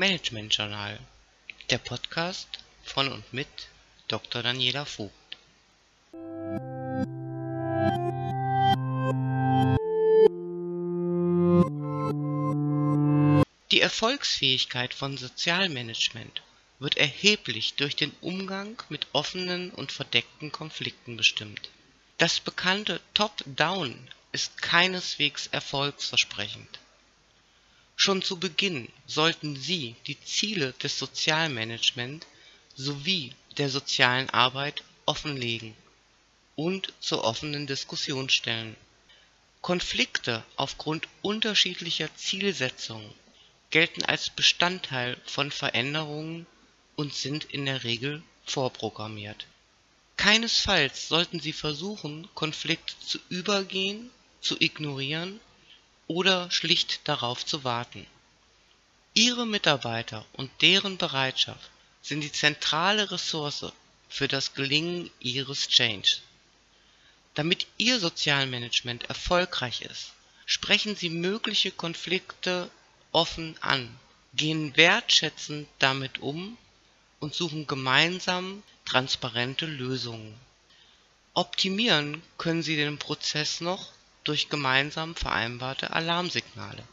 Management Journal, der Podcast von und mit Dr. Daniela Vogt. Die Erfolgsfähigkeit von Sozialmanagement wird erheblich durch den Umgang mit offenen und verdeckten Konflikten bestimmt. Das bekannte Top-Down ist keineswegs erfolgsversprechend. Schon zu Beginn sollten Sie die Ziele des Sozialmanagement sowie der sozialen Arbeit offenlegen und zur offenen Diskussion stellen. Konflikte aufgrund unterschiedlicher Zielsetzungen gelten als Bestandteil von Veränderungen und sind in der Regel vorprogrammiert. Keinesfalls sollten Sie versuchen, Konflikte zu übergehen, zu ignorieren oder schlicht darauf zu warten. Ihre Mitarbeiter und deren Bereitschaft sind die zentrale Ressource für das Gelingen Ihres Change. Damit Ihr Sozialmanagement erfolgreich ist, sprechen Sie mögliche Konflikte offen an, gehen wertschätzend damit um und suchen gemeinsam transparente Lösungen. Optimieren können Sie den Prozess noch durch gemeinsam vereinbarte Alarmsignale